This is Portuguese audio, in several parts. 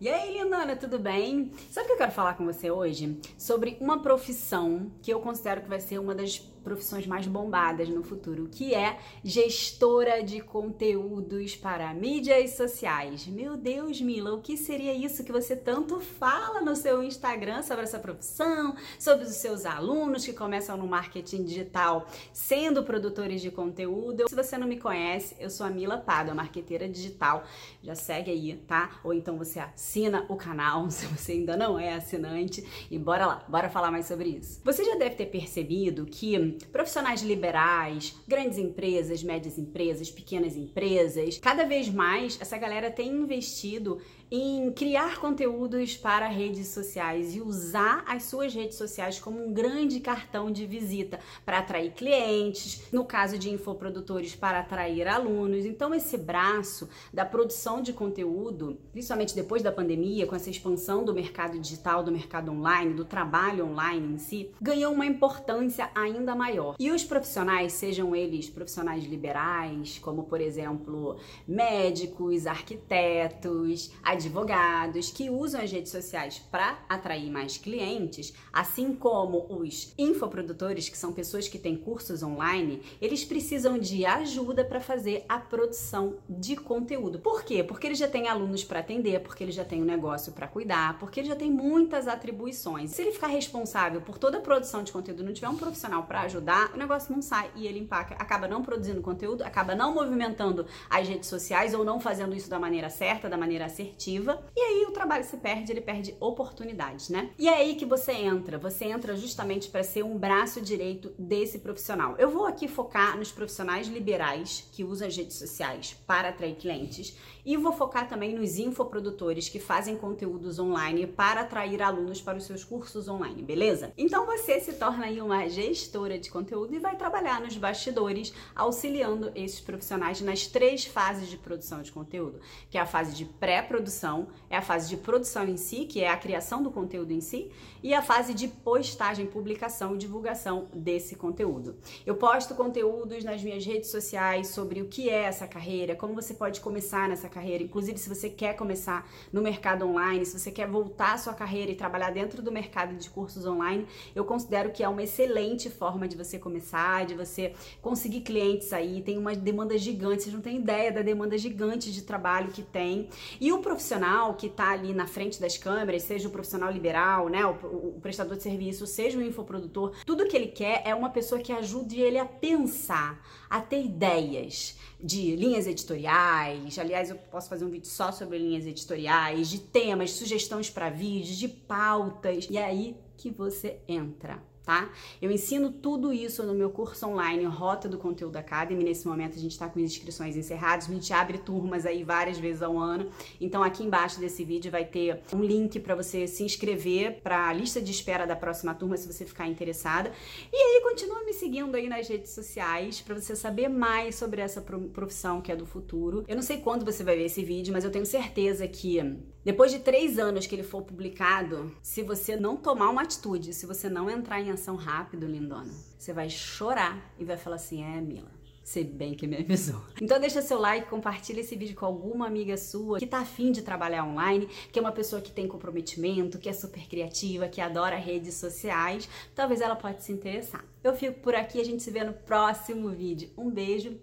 E aí, lindona, tudo bem? Sabe o que eu quero falar com você hoje? Sobre uma profissão que eu considero que vai ser uma das profissões mais bombadas no futuro, que é gestora de conteúdos para mídias sociais. Meu Deus, Mila, o que seria isso que você tanto fala no seu Instagram sobre essa profissão, sobre os seus alunos que começam no marketing digital sendo produtores de conteúdo? Se você não me conhece, eu sou a Mila Pado, marqueteira digital. Já segue aí, tá? Ou então você assina o canal se você ainda não é assinante e bora lá, bora falar mais sobre isso. Você já deve ter percebido que profissionais liberais, grandes empresas, médias empresas, pequenas empresas, cada vez mais essa galera tem investido em criar conteúdos para redes sociais e usar as suas redes sociais como um grande cartão de visita para atrair clientes, no caso de infoprodutores, para atrair alunos. Então, esse braço da produção de conteúdo, principalmente depois da pandemia, com essa expansão do mercado digital, do mercado online, do trabalho online em si, ganhou uma importância ainda maior. E os profissionais, sejam eles profissionais liberais, como por exemplo médicos, arquitetos, advogados que usam as redes sociais para atrair mais clientes, assim como os infoprodutores, que são pessoas que têm cursos online, eles precisam de ajuda para fazer a produção de conteúdo. Por quê? Porque eles já têm alunos para atender, porque eles já têm um negócio para cuidar, porque eles já têm muitas atribuições. Se ele ficar responsável por toda a produção de conteúdo não tiver um profissional para ajudar, o negócio não sai e ele empaca, acaba não produzindo conteúdo, acaba não movimentando as redes sociais ou não fazendo isso da maneira certa, da maneira assertiva e aí o trabalho se perde, ele perde oportunidades, né? E é aí que você entra, você entra justamente para ser um braço direito desse profissional. Eu vou aqui focar nos profissionais liberais que usam as redes sociais para atrair clientes e vou focar também nos infoprodutores que fazem conteúdos online para atrair alunos para os seus cursos online, beleza? Então você se torna aí uma gestora de conteúdo e vai trabalhar nos bastidores, auxiliando esses profissionais nas três fases de produção de conteúdo, que é a fase de pré-produção produção, é a fase de produção em si, que é a criação do conteúdo em si, e a fase de postagem, publicação e divulgação desse conteúdo. Eu posto conteúdos nas minhas redes sociais sobre o que é essa carreira, como você pode começar nessa carreira, inclusive se você quer começar no mercado online, se você quer voltar a sua carreira e trabalhar dentro do mercado de cursos online, eu considero que é uma excelente forma de você começar, de você conseguir clientes aí, tem uma demanda gigante, vocês não têm ideia da demanda gigante de trabalho que tem. E o profissional que está ali na frente das câmeras, seja o profissional liberal, né, o, o, prestador de serviço, seja o infoprodutor, tudo que ele quer é uma pessoa que ajude ele a pensar, a ter ideias de linhas editoriais. Aliás, eu posso fazer um vídeo só sobre linhas editoriais, de temas, sugestões para vídeos, de pautas. E é aí que você entra tá? Eu ensino tudo isso no meu curso online Rota do Conteúdo Academy. Nesse momento a gente está com inscrições encerradas, a gente abre turmas aí várias vezes ao ano. Então aqui embaixo desse vídeo vai ter um link para você se inscrever para a lista de espera da próxima turma se você ficar interessada. E aí continua me seguindo aí nas redes sociais para você saber mais sobre essa profissão que é do futuro. Eu não sei quando você vai ver esse vídeo, mas eu tenho certeza que depois de três anos que ele for publicado, se você não tomar uma atitude, se você não entrar em ação rápido, lindona, você vai chorar e vai falar assim: é, Mila. Sei bem que me avisou. Então deixa seu like, compartilha esse vídeo com alguma amiga sua que tá afim de trabalhar online, que é uma pessoa que tem comprometimento, que é super criativa, que adora redes sociais. Talvez ela pode se interessar. Eu fico por aqui, a gente se vê no próximo vídeo. Um beijo,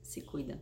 se cuida.